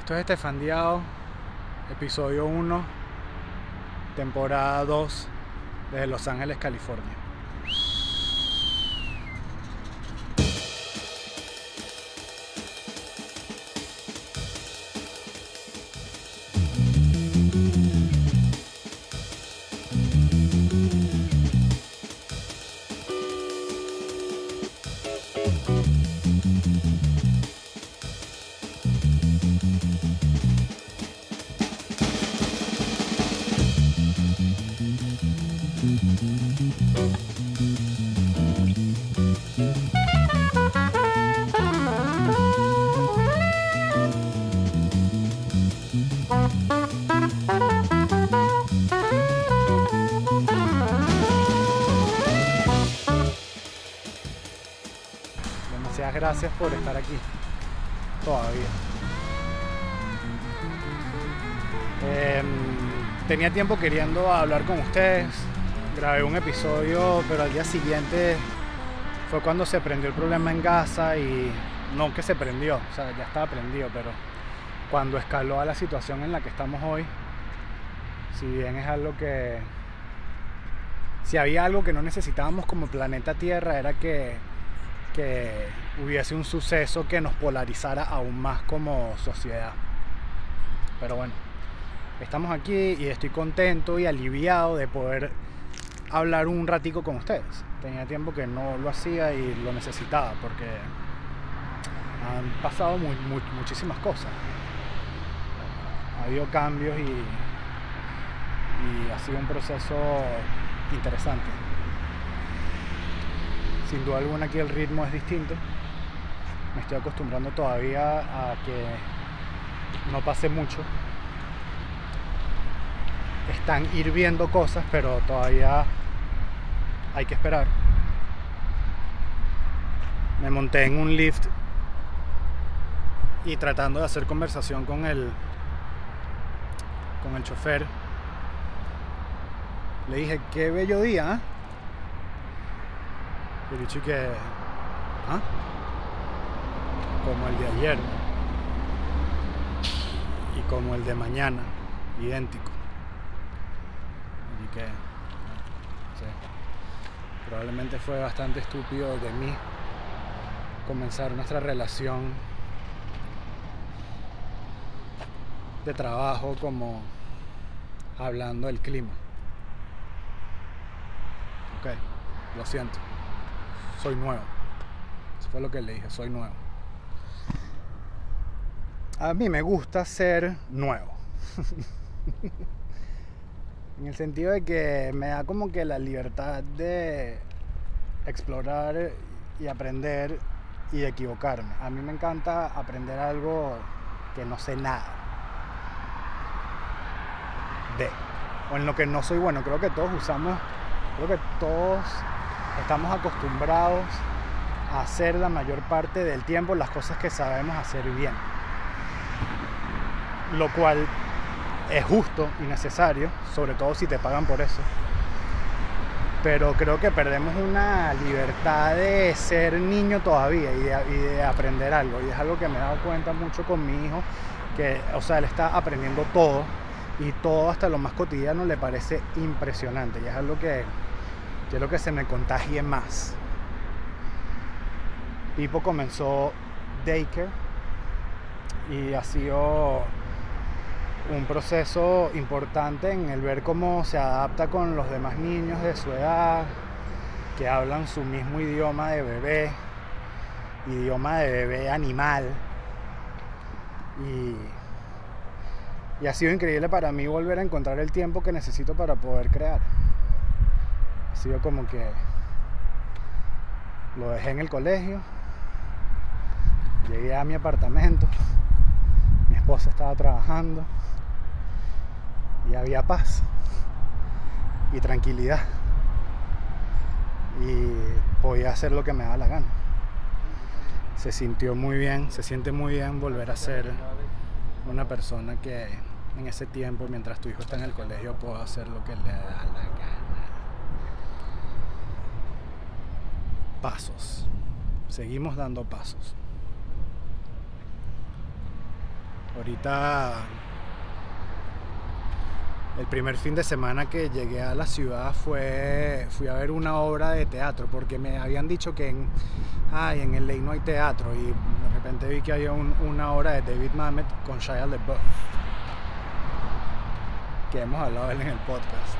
Esto es Estefandiado, episodio 1, temporada 2, desde Los Ángeles, California. Demasiadas gracias por estar aquí. Todavía. Em, tenía tiempo queriendo hablar con ustedes. Grabé un episodio, pero al día siguiente fue cuando se prendió el problema en Gaza y no que se prendió, o sea, ya estaba prendido, pero cuando escaló a la situación en la que estamos hoy, si bien es algo que si había algo que no necesitábamos como planeta Tierra era que, que hubiese un suceso que nos polarizara aún más como sociedad. Pero bueno, estamos aquí y estoy contento y aliviado de poder hablar un ratico con ustedes. Tenía tiempo que no lo hacía y lo necesitaba porque han pasado mu- mu- muchísimas cosas. Ha habido cambios y, y ha sido un proceso interesante. Sin duda alguna aquí el ritmo es distinto. Me estoy acostumbrando todavía a que no pase mucho. Están hirviendo cosas, pero todavía hay que esperar. Me monté en un lift y tratando de hacer conversación con el con el chofer le dije qué bello día ¿ah?". y dicho que ¿ah? como el de ayer y como el de mañana idéntico y que sí. Probablemente fue bastante estúpido de mí comenzar nuestra relación de trabajo como hablando del clima. Ok, lo siento. Soy nuevo. Eso fue lo que le dije, soy nuevo. A mí me gusta ser nuevo. en el sentido de que me da como que la libertad de explorar y aprender y equivocarme. A mí me encanta aprender algo que no sé nada de o en lo que no soy bueno. Creo que todos usamos, creo que todos estamos acostumbrados a hacer la mayor parte del tiempo las cosas que sabemos hacer bien. Lo cual es justo y necesario, sobre todo si te pagan por eso. Pero creo que perdemos una libertad de ser niño todavía y de, aprender algo. Y es algo que me he dado cuenta mucho con mi hijo, que, o sea, él está aprendiendo todo y todo hasta lo más cotidiano le parece impresionante y es algo que quiero que se me contagie más. Pipo comenzó daycare y ha sido un proceso importante en el ver cómo se adapta con los demás niños de su edad que hablan su mismo idioma de bebé, idioma de bebé animal y ha sido increíble para mí volver a encontrar el tiempo que necesito para poder crear. Ha sido como que lo dejé en el colegio, llegué a mi apartamento, mi esposa estaba trabajando y había paz y tranquilidad. Y podía hacer lo que me daba la gana. Se sintió muy bien, se siente muy bien volver a ser una persona que en ese tiempo, mientras tu hijo está en el colegio, puedo hacer lo que le da la gana. Pasos. Seguimos dando pasos. Ahorita el primer fin de semana que llegué a la ciudad fue fui a ver una obra de teatro porque me habían dicho que en ay, en LA no hay teatro y de repente vi que había una obra de David Mamet con Shia LaBeouf que hemos hablado de él en el podcast.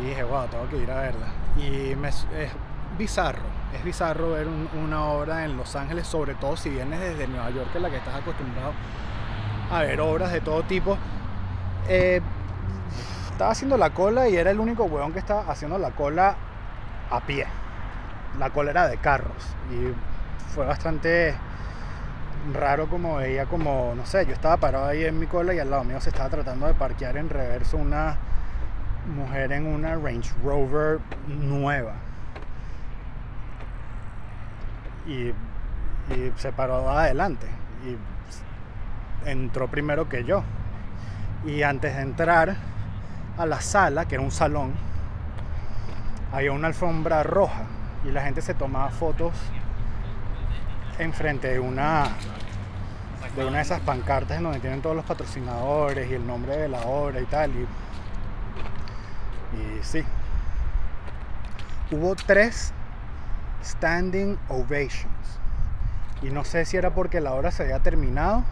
Y dije wow tengo que ir a verla y es bizarro es bizarro ver una obra en Los Ángeles sobre todo si vienes desde Nueva York es la que estás acostumbrado a ver obras de todo tipo. Eh, estaba haciendo la cola y era el único huevón que estaba haciendo la cola a pie. La cola era de carros y fue bastante raro como veía como, no sé, yo estaba parado ahí en mi cola y al lado mío se estaba tratando de parquear en reverso una mujer en una Range Rover nueva. Y se paró adelante y entró primero que yo. Y antes de entrar, a la sala, que era un salón, había una alfombra roja y la gente se tomaba fotos enfrente de una de una de esas pancartas en donde tienen todos los patrocinadores y el nombre de la obra y tal. Y, y sí. Hubo tres standing ovations. Y no sé si era porque la obra se había terminado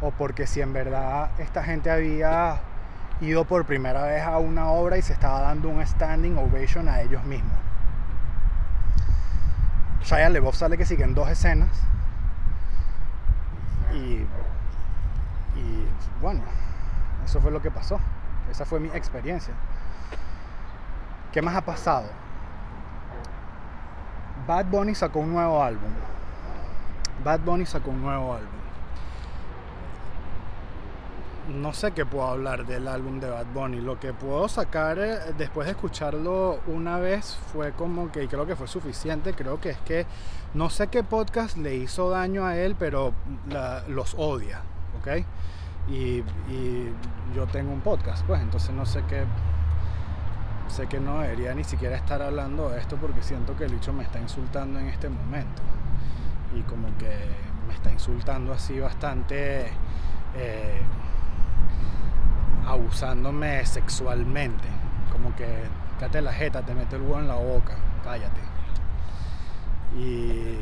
o porque si en verdad esta gente había ido por primera vez a una obra y se estaba dando un standing ovation a ellos mismos. Shia LeBoff sale que siguen dos escenas y, y bueno, eso fue lo que pasó. Esa fue mi experiencia. ¿Qué más ha pasado? Bad Bunny sacó un nuevo álbum. Bad Bunny sacó un nuevo álbum no sé qué puedo hablar del álbum de Bad Bunny. Lo que puedo sacar eh, después de escucharlo una vez fue como que, creo que fue suficiente, creo que es que no sé qué podcast le hizo daño a él, pero los odia, ¿ok? Y, yo tengo un podcast, pues entonces no sé qué, sé que no debería ni siquiera estar hablando de esto porque siento que el bicho me está insultando en este momento. Y como que me está insultando así bastante... Eh, abusándome sexualmente. Como que, cállate la jeta, te mete el huevo en la boca, cállate. Y,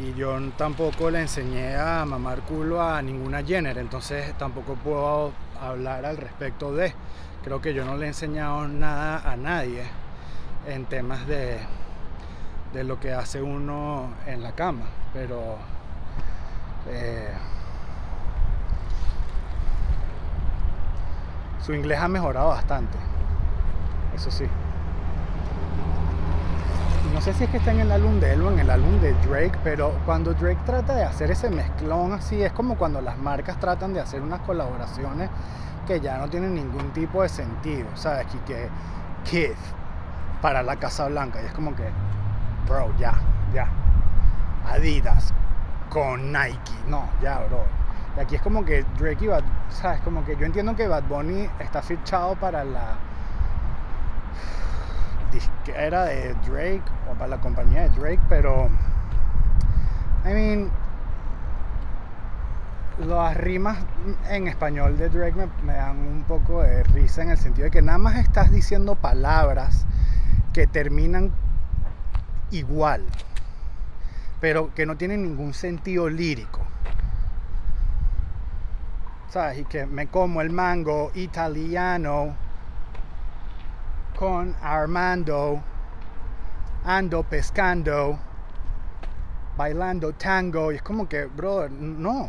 y yo tampoco le enseñé a mamar culo a ninguna Jenner, entonces tampoco puedo hablar al respecto de. Creo que yo no le he enseñado nada a nadie en temas de, de lo que hace uno en la cama, pero eh, su inglés ha mejorado bastante. Eso sí. No sé si es que está en el álbum de él o en el álbum de Drake, pero cuando Drake trata de hacer ese mezclón así, es como cuando las marcas tratan de hacer unas colaboraciones que ya no tienen ningún tipo de sentido, ¿sabes? Y que Kid para la Casa Blanca, y es como que, bro, ya, ya. Adidas con Nike, no, ya, bro y aquí es como que Drake y Bad, ¿sabes? Como que yo entiendo que Bad Bunny está fichado para la disquera de Drake o para la compañía de Drake, pero I mean las rimas en español de Drake me, dan un poco de risa en el sentido de que nada más estás diciendo palabras que terminan igual, pero que no tienen ningún sentido lírico. ¿Sabes? Y que me como el mango italiano con Armando, ando pescando, bailando tango. Y es como que, brother, no.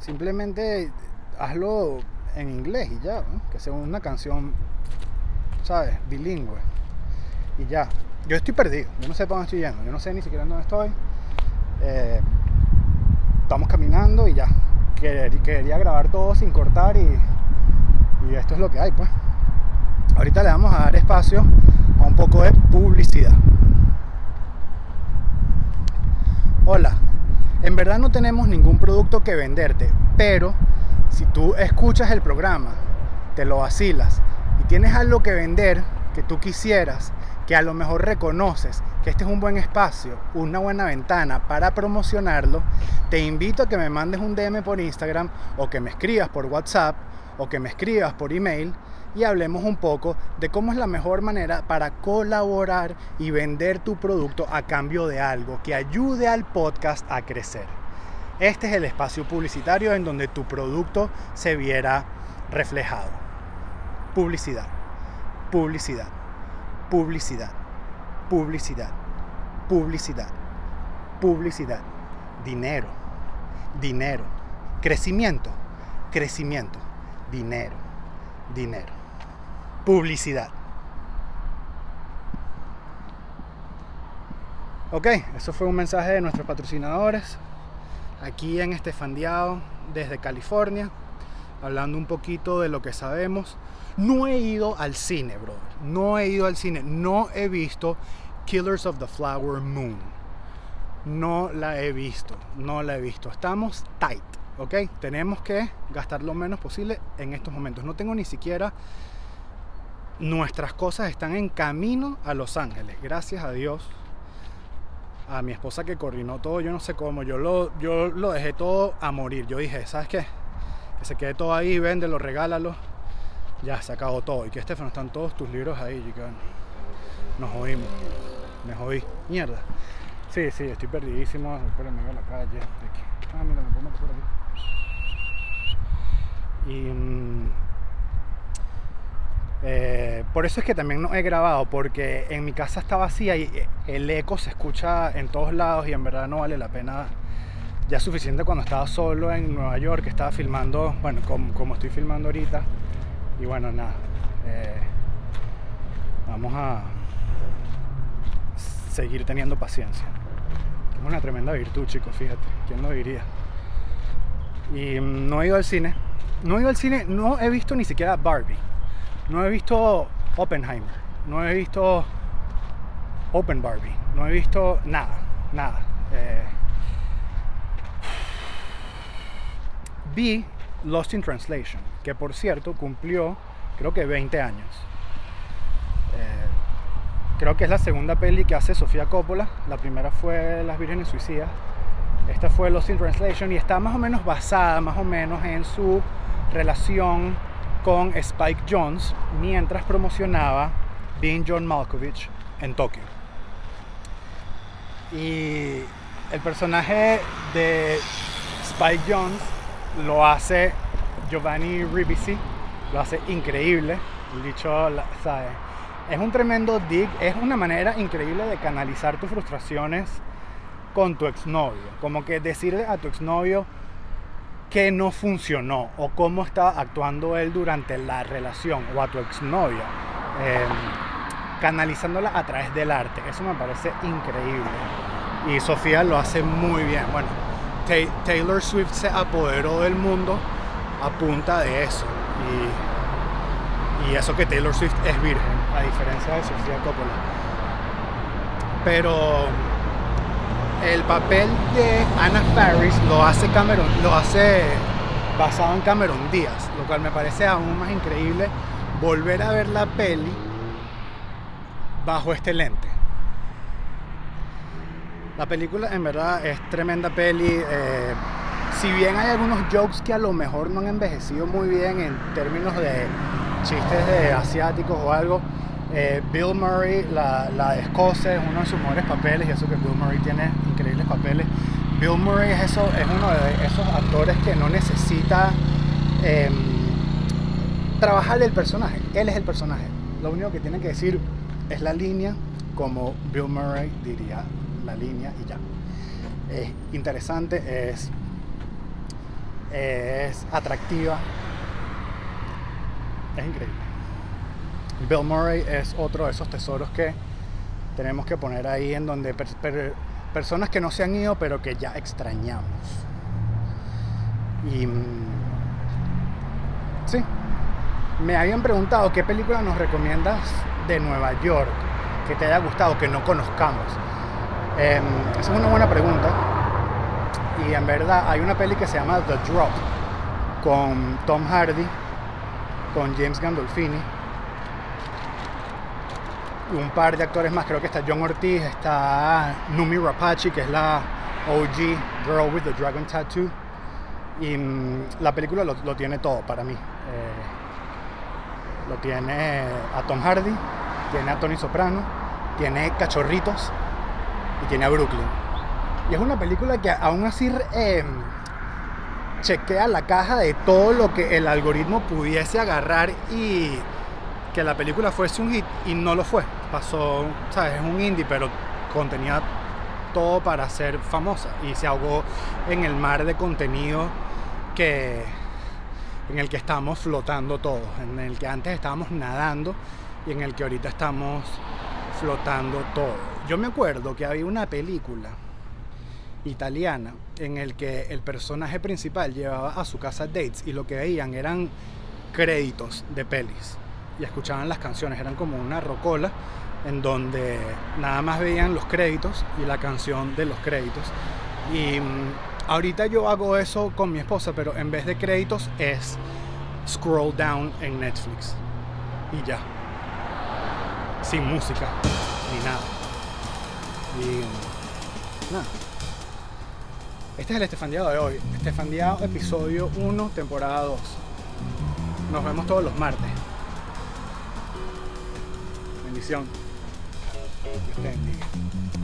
Simplemente hazlo en inglés y ya, que sea una canción, ¿sabes? Bilingüe. Y ya. Yo estoy perdido, yo no sé para dónde estoy yendo, yo no sé ni siquiera dónde estoy. Eh, estamos caminando y ya quería grabar todo sin cortar y, y esto es lo que hay pues. Ahorita le vamos a dar espacio a un poco de publicidad. Hola, en verdad no tenemos ningún producto que venderte, pero si tú escuchas el programa, te lo vacilas y tienes algo que vender que tú quisieras que a lo mejor reconoces que este es un buen espacio, una buena ventana para promocionarlo, te invito a que me mandes un DM por Instagram o que me escribas por WhatsApp o que me escribas por email y hablemos un poco de cómo es la mejor manera para colaborar y vender tu producto a cambio de algo que ayude al podcast a crecer. Este es el espacio publicitario en donde tu producto se viera reflejado. Publicidad, publicidad, publicidad, publicidad, publicidad, publicidad, dinero, dinero, crecimiento, crecimiento, dinero, dinero, publicidad. Ok, eso fue un mensaje de nuestros patrocinadores. Aquí en Estefandiao desde California, hablando un poquito de lo que sabemos. No he ido al cine, brother. No he ido al cine. No he visto Killers of the Flower Moon. No la he visto. No la he visto. Estamos tight. ¿Ok? Tenemos que gastar lo menos posible en estos momentos. No tengo ni siquiera... Nuestras cosas están en camino a Los Ángeles. Gracias a Dios a mi esposa que coordinó todo, yo no sé cómo, yo lo, yo lo dejé todo a morir. Yo dije, ¿sabes qué? Que se quede todo ahí, véndelo, regálalo. Ya, se acabó todo. Y que Estefano, están todos tus libros ahí. Y que, nos jodimos. Me jodí. Mierda. Sí, sí, estoy perdidísimo. Espérenme a la calle. Ah, mira, me por aquí. Y. Mm, eh, por eso es que también no he grabado, porque en mi casa está vacía y el eco se escucha en todos lados y en verdad no vale la pena. Ya suficiente cuando estaba solo en Nueva York, estaba filmando, bueno, como, estoy filmando ahorita. Y bueno, nada. Eh, vamos a seguir teniendo paciencia. Es una tremenda virtud, chicos, fíjate. ¿Quién lo diría? Y mm, no he ido al cine. No he ido al cine, no he visto ni siquiera Barbie. No he visto Oppenheimer, no he visto Open Barbie, no he visto nada, nada. Eh, vi Lost in Translation, que por cierto cumplió creo que 20 años. Eh, creo que es la segunda peli que hace Sofía Coppola. La primera fue Las Vírgenes Suicidas. Esta fue Lost in Translation y está más o menos basada, más o menos, en su relación con Spike Jones mientras promocionaba Being John Malkovich en Tokio. Y el personaje de Spike Jones lo hace Giovanni Ribisi, lo hace increíble. Dicho, ¿sabe? Es un tremendo dig, es una manera increíble de canalizar tus frustraciones con tu exnovio. Como que decirle a tu exnovio, que no funcionó o cómo estaba actuando él durante la relación o a tu exnovia, eh, canalizándola a través del arte. Eso me parece increíble. Y Sofía lo hace muy bien. Bueno, Taylor Swift se apoderó del mundo a punta de eso. Y, eso que Taylor Swift es virgen, a diferencia de Sofía Coppola. Pero el papel de Anna Faris lo hace Cameron, lo hace basado en Cameron Díaz, lo cual me parece aún más increíble volver a ver la peli bajo este lente. La película en verdad es tremenda peli. Eh, si bien hay algunos jokes que a lo mejor no han envejecido muy bien en términos de chistes de asiáticos o algo, eh, Bill Murray, la, de Escocia, es uno de sus mejores papeles y eso que Bill Murray tiene increíbles papeles. Bill Murray es, eso, es uno de esos actores que no necesita eh, trabajar el personaje, él es el personaje. Lo único que tiene que decir es la línea, como Bill Murray diría la línea y ya. Es interesante, es, es atractiva, es increíble. Bill Murray es otro de esos tesoros que tenemos que poner ahí en donde personas que no se han ido pero que ya extrañamos. Y mm, sí, me habían preguntado qué película nos recomiendas de Nueva York que te haya gustado, que no conozcamos. Em, esa es una buena pregunta. Y en verdad hay una peli que se llama The Drop con Tom Hardy, con James Gandolfini un par de actores más, creo que está John Ortiz, está Numi Rapace, que es la OG Girl with the Dragon Tattoo. Y mm, la película lo, lo tiene todo para mí. Eh, lo tiene a Tom Hardy, tiene a Tony Soprano, tiene cachorritos y tiene a Brooklyn. Y es una película que aún así eh, chequea la caja de todo lo que el algoritmo pudiese agarrar y que la película fuese un hit y no lo fue. Pasó, ¿sabes? Es un indie, pero contenía todo para ser famosa y se ahogó en el mar de contenido que en el que estamos flotando todos, en el que antes estábamos nadando y en el que ahorita estamos flotando todo. Yo me acuerdo que había una película italiana en el que el personaje principal llevaba a su casa dates y lo que veían eran créditos de pelis y escuchaban las canciones, eran como una rocola en donde nada más veían los créditos y la canción de los créditos. Y mm, ahorita yo hago eso con mi esposa, pero en vez de créditos es scroll down en Netflix. Y ya. Sin música, ni nada. Y nada. Este es el Estefandiado de hoy. Estefandiado, episodio 1, temporada 2. Nos vemos todos los martes. Bendición. Que estén bien.